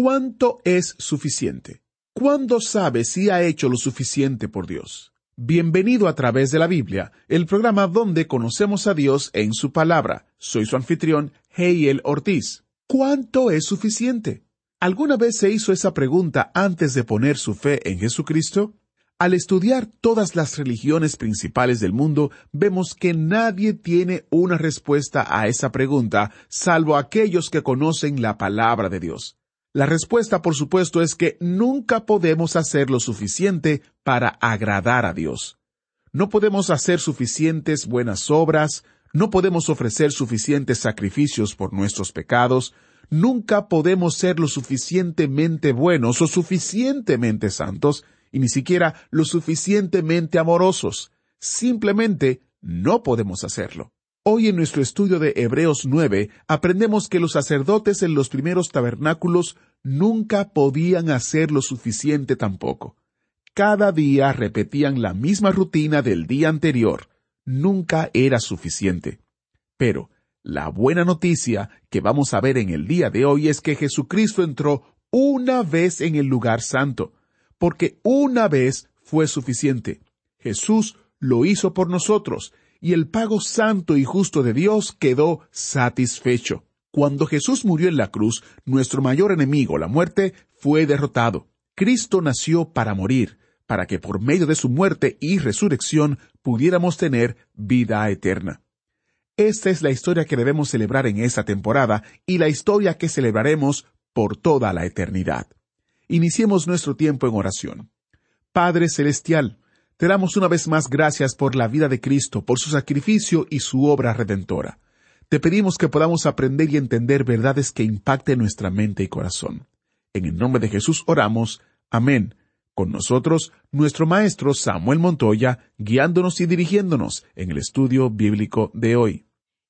¿Cuánto es suficiente? ¿Cuándo sabe si ha hecho lo suficiente por Dios? Bienvenido a través de la Biblia, el programa donde conocemos a Dios en su palabra. Soy su anfitrión, Heiel Ortiz. ¿Cuánto es suficiente? ¿Alguna vez se hizo esa pregunta antes de poner su fe en Jesucristo? Al estudiar todas las religiones principales del mundo, vemos que nadie tiene una respuesta a esa pregunta, salvo aquellos que conocen la palabra de Dios. La respuesta, por supuesto, es que nunca podemos hacer lo suficiente para agradar a Dios. No podemos hacer suficientes buenas obras, no podemos ofrecer suficientes sacrificios por nuestros pecados, nunca podemos ser lo suficientemente buenos o suficientemente santos, y ni siquiera lo suficientemente amorosos. Simplemente no podemos hacerlo. Hoy en nuestro estudio de Hebreos 9 aprendemos que los sacerdotes en los primeros tabernáculos nunca podían hacer lo suficiente tampoco. Cada día repetían la misma rutina del día anterior. Nunca era suficiente. Pero la buena noticia que vamos a ver en el día de hoy es que Jesucristo entró una vez en el lugar santo, porque una vez fue suficiente. Jesús lo hizo por nosotros, y el pago santo y justo de Dios quedó satisfecho. Cuando Jesús murió en la cruz, nuestro mayor enemigo, la muerte, fue derrotado. Cristo nació para morir, para que por medio de su muerte y resurrección pudiéramos tener vida eterna. Esta es la historia que debemos celebrar en esta temporada y la historia que celebraremos por toda la eternidad. Iniciemos nuestro tiempo en oración. Padre Celestial, te damos una vez más gracias por la vida de Cristo, por su sacrificio y su obra redentora. Te pedimos que podamos aprender y entender verdades que impacten nuestra mente y corazón. En el nombre de Jesús oramos. Amén. Con nosotros, nuestro maestro Samuel Montoya, guiándonos y dirigiéndonos en el estudio bíblico de hoy.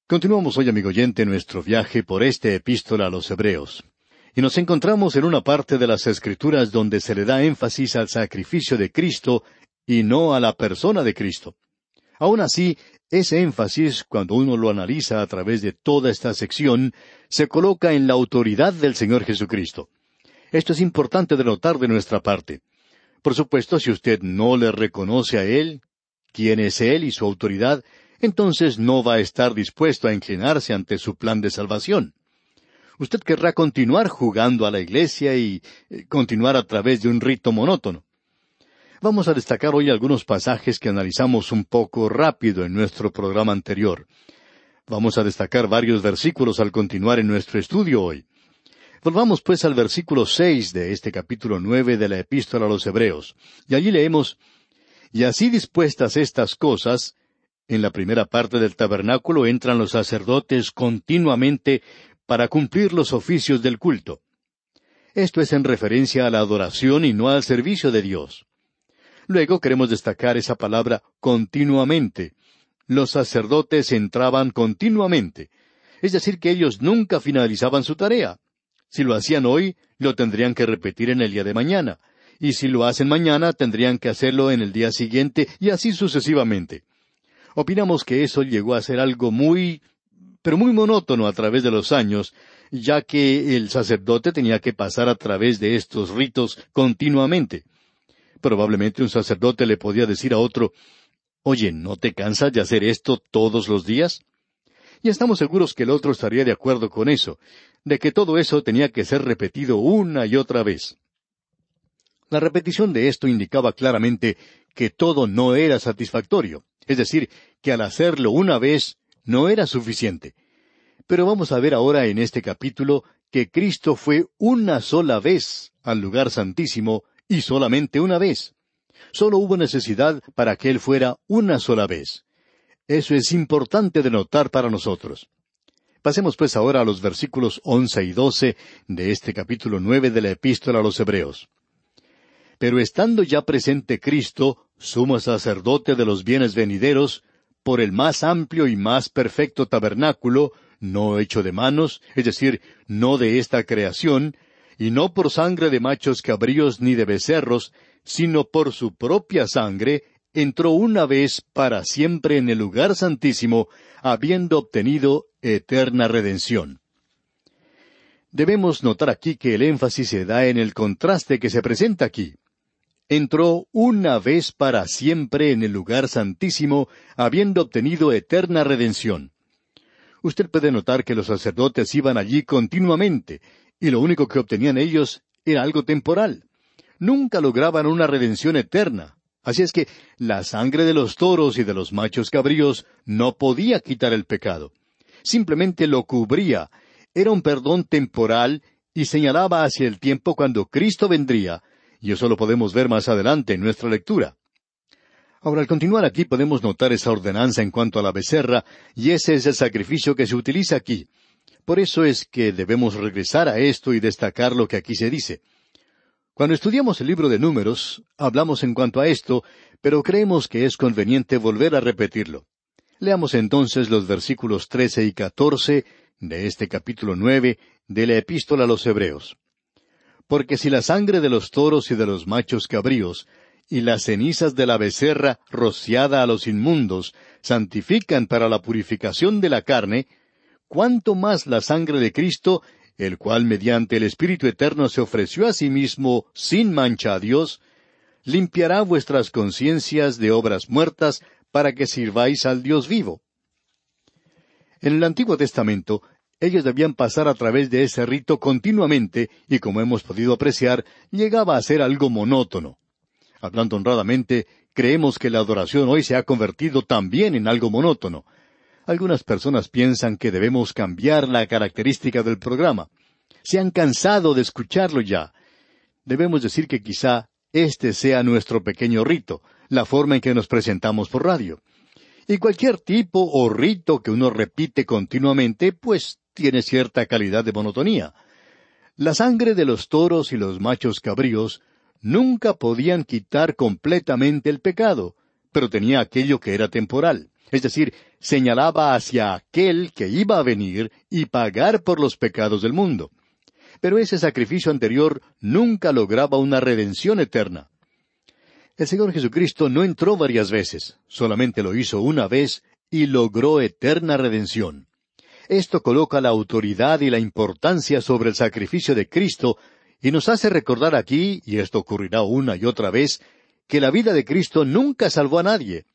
Continuamos hoy, amigo oyente, nuestro viaje por esta epístola a los Hebreos. Y nos encontramos en una parte de las Escrituras donde se le da énfasis al sacrificio de Cristo y no a la persona de Cristo. Aún así, ese énfasis, cuando uno lo analiza a través de toda esta sección, se coloca en la autoridad del Señor Jesucristo. Esto es importante de notar de nuestra parte. Por supuesto, si usted no le reconoce a Él, quién es Él y su autoridad, entonces no va a estar dispuesto a inclinarse ante su plan de salvación. Usted querrá continuar jugando a la iglesia y eh, continuar a través de un rito monótono. Vamos a destacar hoy algunos pasajes que analizamos un poco rápido en nuestro programa anterior. Vamos a destacar varios versículos al continuar en nuestro estudio hoy. Volvamos pues al versículo seis de este capítulo nueve de la Epístola a los Hebreos, y allí leemos Y así dispuestas estas cosas, en la primera parte del tabernáculo entran los sacerdotes continuamente para cumplir los oficios del culto. Esto es en referencia a la adoración y no al servicio de Dios. Luego queremos destacar esa palabra continuamente. Los sacerdotes entraban continuamente. Es decir, que ellos nunca finalizaban su tarea. Si lo hacían hoy, lo tendrían que repetir en el día de mañana. Y si lo hacen mañana, tendrían que hacerlo en el día siguiente, y así sucesivamente. Opinamos que eso llegó a ser algo muy, pero muy monótono a través de los años, ya que el sacerdote tenía que pasar a través de estos ritos continuamente. Probablemente un sacerdote le podía decir a otro, Oye, ¿no te cansas de hacer esto todos los días? Y estamos seguros que el otro estaría de acuerdo con eso, de que todo eso tenía que ser repetido una y otra vez. La repetición de esto indicaba claramente que todo no era satisfactorio, es decir, que al hacerlo una vez no era suficiente. Pero vamos a ver ahora en este capítulo que Cristo fue una sola vez al lugar santísimo y solamente una vez. Solo hubo necesidad para que Él fuera una sola vez. Eso es importante de notar para nosotros. Pasemos pues ahora a los versículos once y doce de este capítulo nueve de la Epístola a los Hebreos. Pero estando ya presente Cristo, sumo sacerdote de los bienes venideros, por el más amplio y más perfecto tabernáculo, no hecho de manos, es decir, no de esta creación, y no por sangre de machos cabríos ni de becerros, sino por su propia sangre, entró una vez para siempre en el lugar santísimo, habiendo obtenido eterna redención. Debemos notar aquí que el énfasis se da en el contraste que se presenta aquí. Entró una vez para siempre en el lugar santísimo, habiendo obtenido eterna redención. Usted puede notar que los sacerdotes iban allí continuamente, y lo único que obtenían ellos era algo temporal. Nunca lograban una redención eterna. Así es que la sangre de los toros y de los machos cabríos no podía quitar el pecado. Simplemente lo cubría. Era un perdón temporal y señalaba hacia el tiempo cuando Cristo vendría, y eso lo podemos ver más adelante en nuestra lectura. Ahora, al continuar aquí podemos notar esa ordenanza en cuanto a la becerra, y ese es el sacrificio que se utiliza aquí. Por eso es que debemos regresar a esto y destacar lo que aquí se dice. Cuando estudiamos el libro de números, hablamos en cuanto a esto, pero creemos que es conveniente volver a repetirlo. Leamos entonces los versículos trece y catorce de este capítulo nueve de la Epístola a los Hebreos. Porque si la sangre de los toros y de los machos cabríos y las cenizas de la becerra rociada a los inmundos santifican para la purificación de la carne, cuánto más la sangre de Cristo, el cual mediante el Espíritu Eterno se ofreció a sí mismo sin mancha a Dios, limpiará vuestras conciencias de obras muertas para que sirváis al Dios vivo. En el Antiguo Testamento, ellos debían pasar a través de ese rito continuamente y como hemos podido apreciar, llegaba a ser algo monótono. Hablando honradamente, creemos que la adoración hoy se ha convertido también en algo monótono. Algunas personas piensan que debemos cambiar la característica del programa. Se han cansado de escucharlo ya. Debemos decir que quizá este sea nuestro pequeño rito, la forma en que nos presentamos por radio. Y cualquier tipo o rito que uno repite continuamente, pues tiene cierta calidad de monotonía. La sangre de los toros y los machos cabríos nunca podían quitar completamente el pecado, pero tenía aquello que era temporal, es decir, señalaba hacia aquel que iba a venir y pagar por los pecados del mundo. Pero ese sacrificio anterior nunca lograba una redención eterna. El Señor Jesucristo no entró varias veces, solamente lo hizo una vez y logró eterna redención. Esto coloca la autoridad y la importancia sobre el sacrificio de Cristo y nos hace recordar aquí, y esto ocurrirá una y otra vez, que la vida de Cristo nunca salvó a nadie.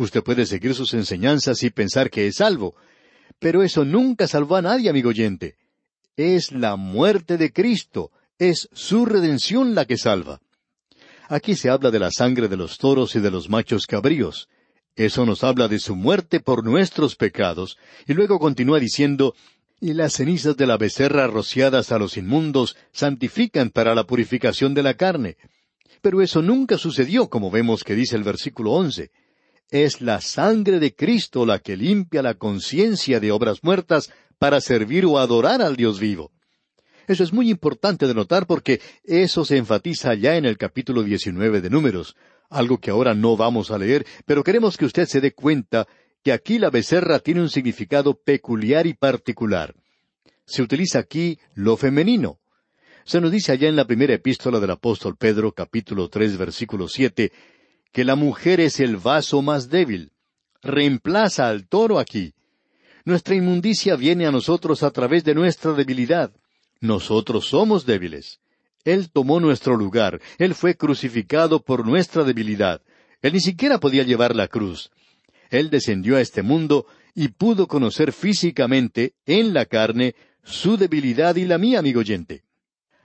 Usted puede seguir sus enseñanzas y pensar que es salvo, pero eso nunca salvó a nadie, amigo oyente. Es la muerte de Cristo, es su redención la que salva. Aquí se habla de la sangre de los toros y de los machos cabríos. Eso nos habla de su muerte por nuestros pecados, y luego continúa diciendo, y las cenizas de la becerra rociadas a los inmundos santifican para la purificación de la carne. Pero eso nunca sucedió, como vemos que dice el versículo once. Es la sangre de Cristo la que limpia la conciencia de obras muertas para servir o adorar al Dios vivo. Eso es muy importante de notar porque eso se enfatiza ya en el capítulo 19 de Números, algo que ahora no vamos a leer, pero queremos que usted se dé cuenta que aquí la becerra tiene un significado peculiar y particular. Se utiliza aquí lo femenino. Se nos dice allá en la primera epístola del apóstol Pedro, capítulo tres, versículo siete, que la mujer es el vaso más débil. Reemplaza al toro aquí. Nuestra inmundicia viene a nosotros a través de nuestra debilidad. Nosotros somos débiles. Él tomó nuestro lugar. Él fue crucificado por nuestra debilidad. Él ni siquiera podía llevar la cruz. Él descendió a este mundo y pudo conocer físicamente, en la carne, su debilidad y la mía, amigo oyente.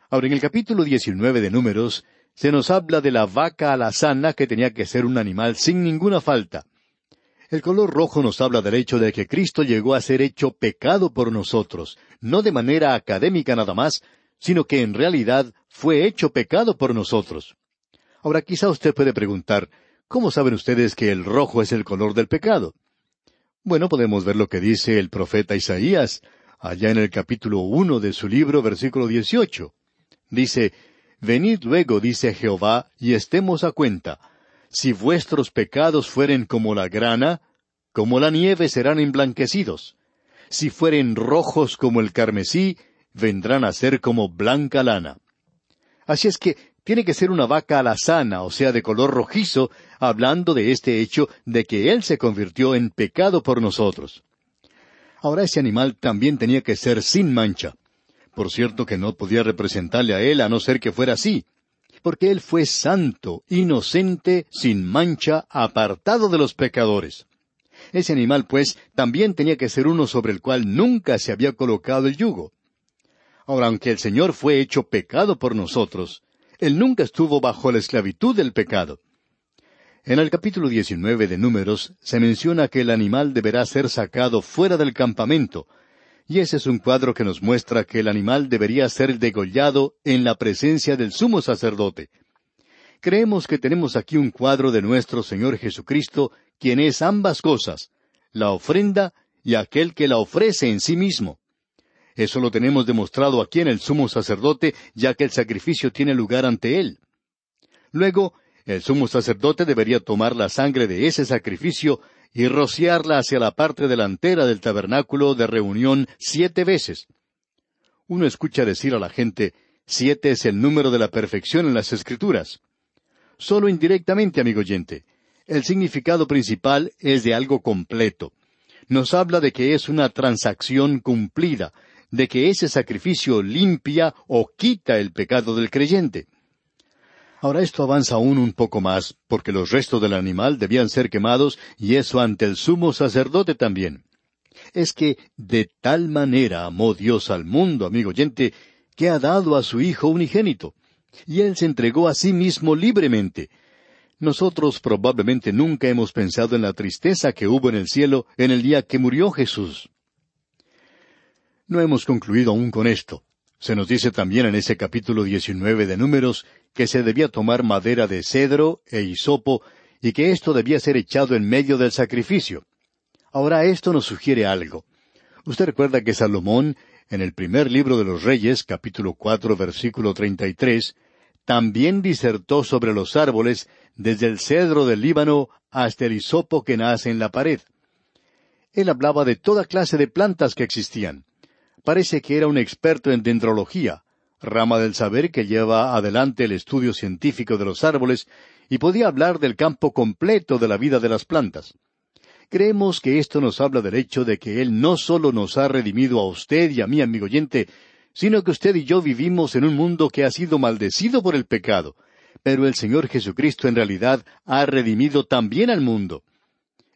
Ahora, en el capítulo 19 de Números, se nos habla de la vaca alazana que tenía que ser un animal sin ninguna falta. El color rojo nos habla del hecho de que Cristo llegó a ser hecho pecado por nosotros, no de manera académica nada más, sino que en realidad fue hecho pecado por nosotros. Ahora quizá usted puede preguntar, ¿Cómo saben ustedes que el rojo es el color del pecado? Bueno, podemos ver lo que dice el profeta Isaías, allá en el capítulo uno de su libro, versículo dieciocho. Dice, Venid luego, dice Jehová, y estemos a cuenta. Si vuestros pecados fueren como la grana, como la nieve serán emblanquecidos. Si fueren rojos como el carmesí, vendrán a ser como blanca lana. Así es que tiene que ser una vaca alazana, o sea, de color rojizo, hablando de este hecho de que Él se convirtió en pecado por nosotros. Ahora ese animal también tenía que ser sin mancha. Por cierto que no podía representarle a Él a no ser que fuera así, porque Él fue santo, inocente, sin mancha, apartado de los pecadores. Ese animal, pues, también tenía que ser uno sobre el cual nunca se había colocado el yugo. Ahora, aunque el Señor fue hecho pecado por nosotros, Él nunca estuvo bajo la esclavitud del pecado. En el capítulo 19 de Números se menciona que el animal deberá ser sacado fuera del campamento, y ese es un cuadro que nos muestra que el animal debería ser degollado en la presencia del sumo sacerdote. Creemos que tenemos aquí un cuadro de nuestro Señor Jesucristo, quien es ambas cosas, la ofrenda y aquel que la ofrece en sí mismo. Eso lo tenemos demostrado aquí en el sumo sacerdote, ya que el sacrificio tiene lugar ante él. Luego, el sumo sacerdote debería tomar la sangre de ese sacrificio y rociarla hacia la parte delantera del tabernáculo de reunión siete veces. Uno escucha decir a la gente, siete es el número de la perfección en las escrituras. Solo indirectamente, amigo oyente. El significado principal es de algo completo. Nos habla de que es una transacción cumplida, de que ese sacrificio limpia o quita el pecado del creyente. Ahora esto avanza aún un poco más, porque los restos del animal debían ser quemados, y eso ante el sumo sacerdote también. Es que de tal manera amó Dios al mundo, amigo oyente, que ha dado a su Hijo unigénito, y Él se entregó a sí mismo libremente. Nosotros probablemente nunca hemos pensado en la tristeza que hubo en el cielo en el día que murió Jesús. No hemos concluido aún con esto. Se nos dice también en ese capítulo 19 de Números que se debía tomar madera de cedro e hisopo y que esto debía ser echado en medio del sacrificio. Ahora esto nos sugiere algo. Usted recuerda que Salomón, en el primer libro de los Reyes, capítulo cuatro, versículo treinta y tres, también disertó sobre los árboles desde el cedro del Líbano hasta el hisopo que nace en la pared. Él hablaba de toda clase de plantas que existían parece que era un experto en dendrología, rama del saber que lleva adelante el estudio científico de los árboles, y podía hablar del campo completo de la vida de las plantas. Creemos que esto nos habla del hecho de que Él no solo nos ha redimido a usted y a mí, amigo oyente, sino que usted y yo vivimos en un mundo que ha sido maldecido por el pecado, pero el Señor Jesucristo en realidad ha redimido también al mundo.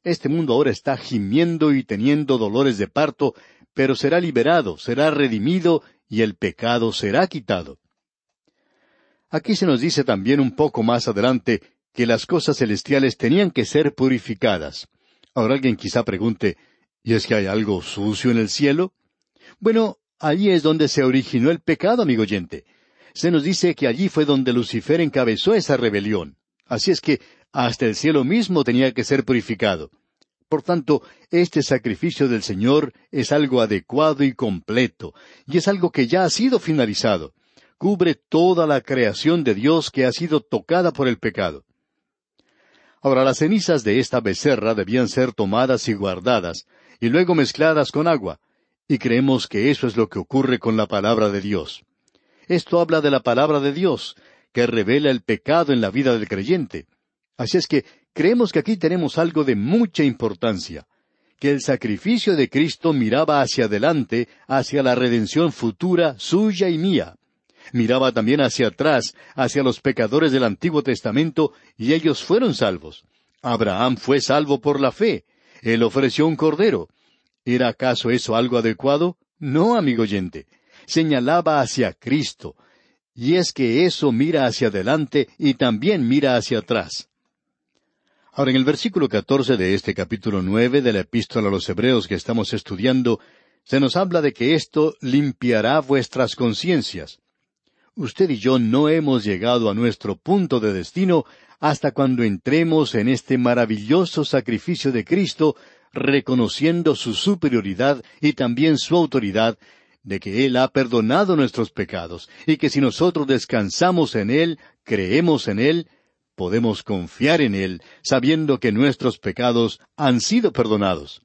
Este mundo ahora está gimiendo y teniendo dolores de parto pero será liberado, será redimido y el pecado será quitado. Aquí se nos dice también un poco más adelante que las cosas celestiales tenían que ser purificadas. Ahora alguien quizá pregunte, ¿y es que hay algo sucio en el cielo? Bueno, allí es donde se originó el pecado, amigo oyente. Se nos dice que allí fue donde Lucifer encabezó esa rebelión. Así es que hasta el cielo mismo tenía que ser purificado. Por tanto, este sacrificio del Señor es algo adecuado y completo, y es algo que ya ha sido finalizado. Cubre toda la creación de Dios que ha sido tocada por el pecado. Ahora las cenizas de esta becerra debían ser tomadas y guardadas, y luego mezcladas con agua, y creemos que eso es lo que ocurre con la palabra de Dios. Esto habla de la palabra de Dios, que revela el pecado en la vida del creyente. Así es que creemos que aquí tenemos algo de mucha importancia, que el sacrificio de Cristo miraba hacia adelante, hacia la redención futura suya y mía. Miraba también hacia atrás, hacia los pecadores del Antiguo Testamento, y ellos fueron salvos. Abraham fue salvo por la fe. Él ofreció un cordero. ¿Era acaso eso algo adecuado? No, amigo oyente. Señalaba hacia Cristo. Y es que eso mira hacia adelante y también mira hacia atrás. Ahora, en el versículo catorce de este capítulo nueve de la epístola a los Hebreos que estamos estudiando, se nos habla de que esto limpiará vuestras conciencias. Usted y yo no hemos llegado a nuestro punto de destino hasta cuando entremos en este maravilloso sacrificio de Cristo reconociendo su superioridad y también su autoridad, de que Él ha perdonado nuestros pecados, y que si nosotros descansamos en Él, creemos en Él, podemos confiar en Él, sabiendo que nuestros pecados han sido perdonados.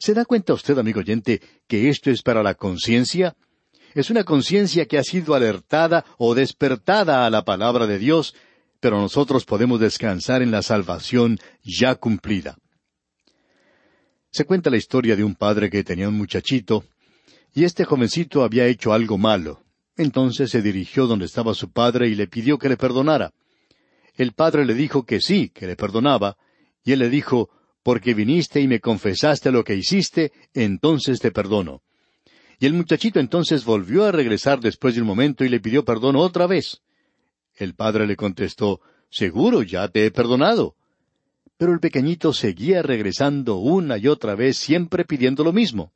¿Se da cuenta usted, amigo oyente, que esto es para la conciencia? Es una conciencia que ha sido alertada o despertada a la palabra de Dios, pero nosotros podemos descansar en la salvación ya cumplida. Se cuenta la historia de un padre que tenía un muchachito, y este jovencito había hecho algo malo. Entonces se dirigió donde estaba su padre y le pidió que le perdonara. El padre le dijo que sí, que le perdonaba, y él le dijo, porque viniste y me confesaste lo que hiciste, entonces te perdono. Y el muchachito entonces volvió a regresar después de un momento y le pidió perdón otra vez. El padre le contestó, Seguro, ya te he perdonado. Pero el pequeñito seguía regresando una y otra vez, siempre pidiendo lo mismo.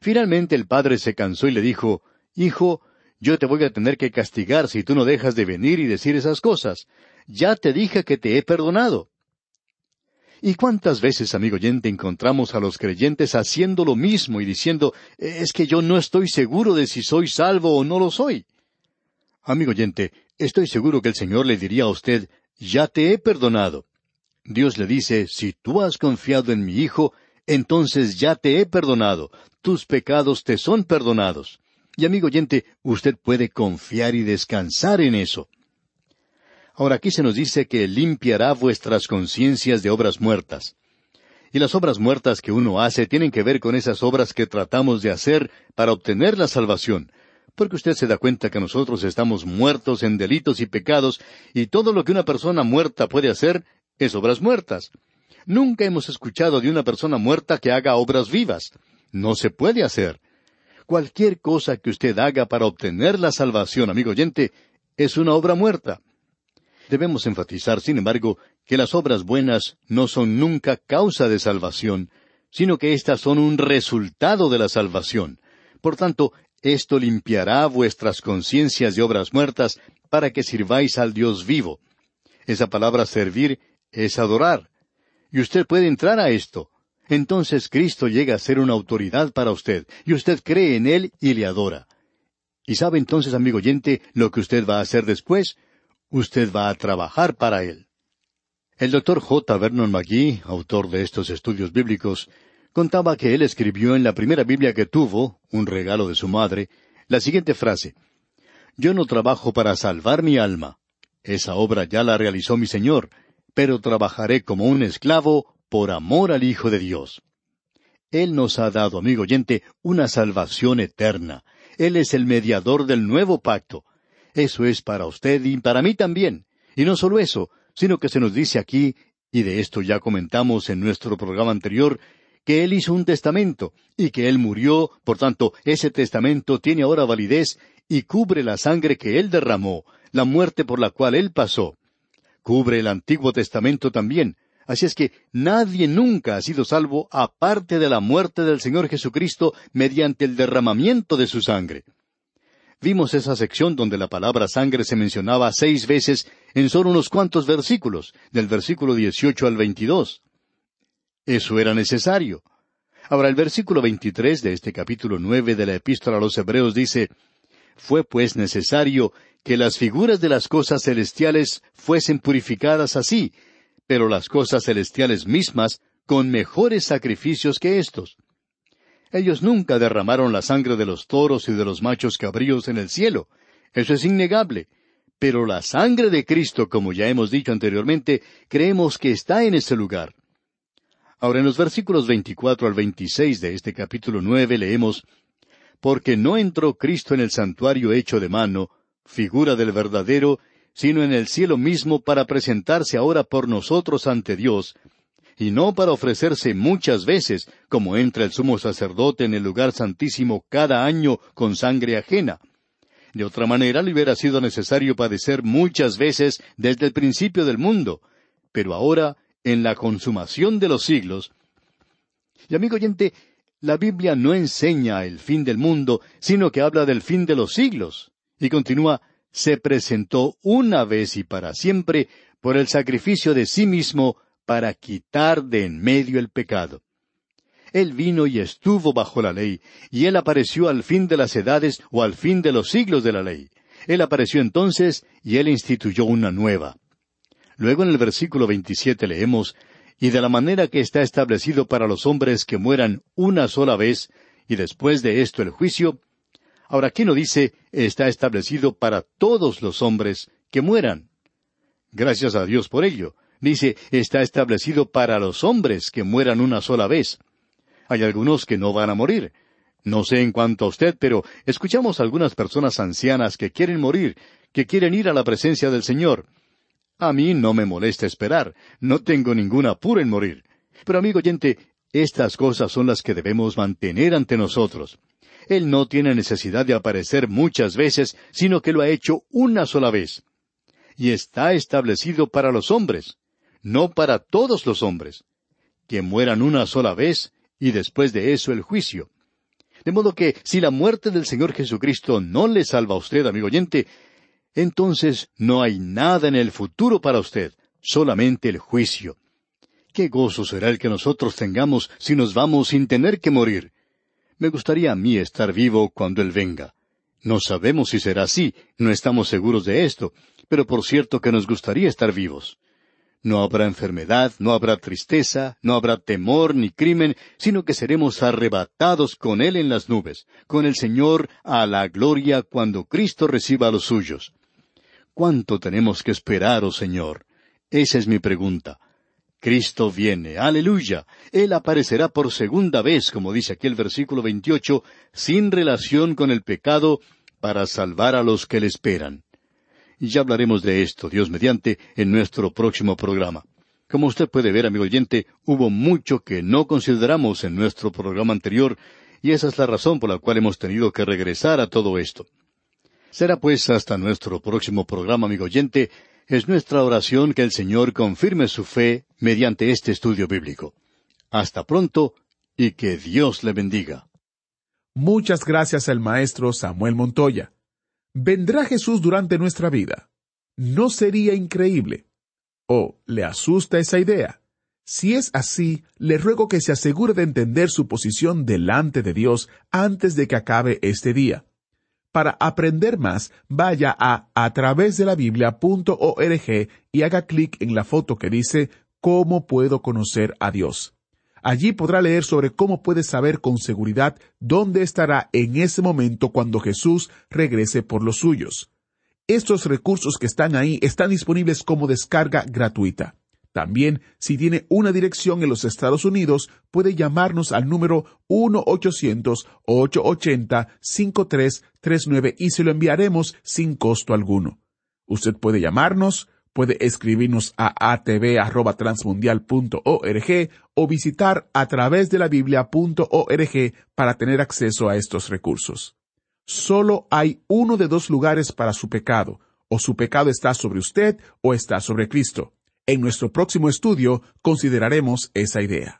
Finalmente el padre se cansó y le dijo, Hijo, yo te voy a tener que castigar si tú no dejas de venir y decir esas cosas. Ya te dije que te he perdonado. ¿Y cuántas veces, amigo oyente, encontramos a los creyentes haciendo lo mismo y diciendo, es que yo no estoy seguro de si soy salvo o no lo soy? Amigo oyente, estoy seguro que el Señor le diría a usted, ya te he perdonado. Dios le dice, si tú has confiado en mi Hijo, entonces ya te he perdonado, tus pecados te son perdonados. Y amigo oyente, usted puede confiar y descansar en eso. Ahora aquí se nos dice que limpiará vuestras conciencias de obras muertas. Y las obras muertas que uno hace tienen que ver con esas obras que tratamos de hacer para obtener la salvación, porque usted se da cuenta que nosotros estamos muertos en delitos y pecados, y todo lo que una persona muerta puede hacer es obras muertas. Nunca hemos escuchado de una persona muerta que haga obras vivas. No se puede hacer. Cualquier cosa que usted haga para obtener la salvación, amigo oyente, es una obra muerta. Debemos enfatizar, sin embargo, que las obras buenas no son nunca causa de salvación, sino que éstas son un resultado de la salvación. Por tanto, esto limpiará vuestras conciencias de obras muertas para que sirváis al Dios vivo. Esa palabra servir es adorar. Y usted puede entrar a esto. Entonces Cristo llega a ser una autoridad para usted, y usted cree en Él y le adora. ¿Y sabe entonces, amigo oyente, lo que usted va a hacer después? Usted va a trabajar para Él. El doctor J. Vernon McGee, autor de estos estudios bíblicos, contaba que él escribió en la primera Biblia que tuvo, un regalo de su madre, la siguiente frase Yo no trabajo para salvar mi alma. Esa obra ya la realizó mi Señor, pero trabajaré como un esclavo por amor al Hijo de Dios. Él nos ha dado, amigo oyente, una salvación eterna. Él es el mediador del nuevo pacto. Eso es para usted y para mí también. Y no solo eso, sino que se nos dice aquí, y de esto ya comentamos en nuestro programa anterior, que Él hizo un testamento y que Él murió, por tanto, ese testamento tiene ahora validez y cubre la sangre que Él derramó, la muerte por la cual Él pasó. Cubre el Antiguo Testamento también. Así es que nadie nunca ha sido salvo aparte de la muerte del Señor Jesucristo mediante el derramamiento de su sangre. Vimos esa sección donde la palabra sangre se mencionaba seis veces en solo unos cuantos versículos, del versículo 18 al 22. Eso era necesario. Ahora el versículo 23 de este capítulo nueve de la epístola a los Hebreos dice, Fue pues necesario que las figuras de las cosas celestiales fuesen purificadas así, pero las cosas celestiales mismas con mejores sacrificios que éstos. Ellos nunca derramaron la sangre de los toros y de los machos cabríos en el cielo. Eso es innegable. Pero la sangre de Cristo, como ya hemos dicho anteriormente, creemos que está en ese lugar. Ahora en los versículos 24 al 26 de este capítulo nueve leemos, Porque no entró Cristo en el santuario hecho de mano, figura del verdadero, sino en el cielo mismo para presentarse ahora por nosotros ante Dios, y no para ofrecerse muchas veces, como entra el sumo sacerdote en el lugar santísimo cada año con sangre ajena. De otra manera le hubiera sido necesario padecer muchas veces desde el principio del mundo, pero ahora, en la consumación de los siglos. Y amigo oyente, la Biblia no enseña el fin del mundo, sino que habla del fin de los siglos. Y continúa, se presentó una vez y para siempre por el sacrificio de sí mismo para quitar de en medio el pecado. Él vino y estuvo bajo la ley, y Él apareció al fin de las edades o al fin de los siglos de la ley. Él apareció entonces y Él instituyó una nueva. Luego en el versículo 27 leemos, y de la manera que está establecido para los hombres que mueran una sola vez, y después de esto el juicio. Ahora aquí no dice está establecido para todos los hombres que mueran. Gracias a Dios por ello. Dice está establecido para los hombres que mueran una sola vez. Hay algunos que no van a morir. No sé en cuanto a usted, pero escuchamos a algunas personas ancianas que quieren morir, que quieren ir a la presencia del Señor. A mí no me molesta esperar, no tengo ningún apuro en morir. Pero amigo oyente, estas cosas son las que debemos mantener ante nosotros. Él no tiene necesidad de aparecer muchas veces, sino que lo ha hecho una sola vez. Y está establecido para los hombres, no para todos los hombres. Que mueran una sola vez y después de eso el juicio. De modo que si la muerte del Señor Jesucristo no le salva a usted, amigo oyente, entonces no hay nada en el futuro para usted, solamente el juicio. Qué gozo será el que nosotros tengamos si nos vamos sin tener que morir. Me gustaría a mí estar vivo cuando Él venga. No sabemos si será así, no estamos seguros de esto, pero por cierto que nos gustaría estar vivos. No habrá enfermedad, no habrá tristeza, no habrá temor ni crimen, sino que seremos arrebatados con Él en las nubes, con el Señor a la gloria cuando Cristo reciba a los suyos. ¿Cuánto tenemos que esperar, oh Señor? Esa es mi pregunta. Cristo viene, aleluya. Él aparecerá por segunda vez, como dice aquí el versículo 28, sin relación con el pecado, para salvar a los que le esperan. Y ya hablaremos de esto, Dios mediante, en nuestro próximo programa. Como usted puede ver, amigo oyente, hubo mucho que no consideramos en nuestro programa anterior, y esa es la razón por la cual hemos tenido que regresar a todo esto. Será pues hasta nuestro próximo programa, amigo oyente, es nuestra oración que el Señor confirme su fe mediante este estudio bíblico. Hasta pronto y que Dios le bendiga. Muchas gracias al maestro Samuel Montoya. ¿Vendrá Jesús durante nuestra vida? ¿No sería increíble? ¿O le asusta esa idea? Si es así, le ruego que se asegure de entender su posición delante de Dios antes de que acabe este día. Para aprender más, vaya a a través de la Biblia.org y haga clic en la foto que dice ¿Cómo puedo conocer a Dios? Allí podrá leer sobre cómo puede saber con seguridad dónde estará en ese momento cuando Jesús regrese por los suyos. Estos recursos que están ahí están disponibles como descarga gratuita. También, si tiene una dirección en los Estados Unidos, puede llamarnos al número 1-800-880-5339 y se lo enviaremos sin costo alguno. Usted puede llamarnos, puede escribirnos a atv.transmundial.org o visitar a través de la biblia.org para tener acceso a estos recursos. Solo hay uno de dos lugares para su pecado, o su pecado está sobre usted o está sobre Cristo. En nuestro próximo estudio consideraremos esa idea.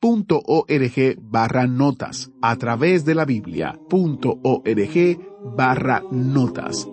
.org barra notas a través de la Biblia.org barra notas.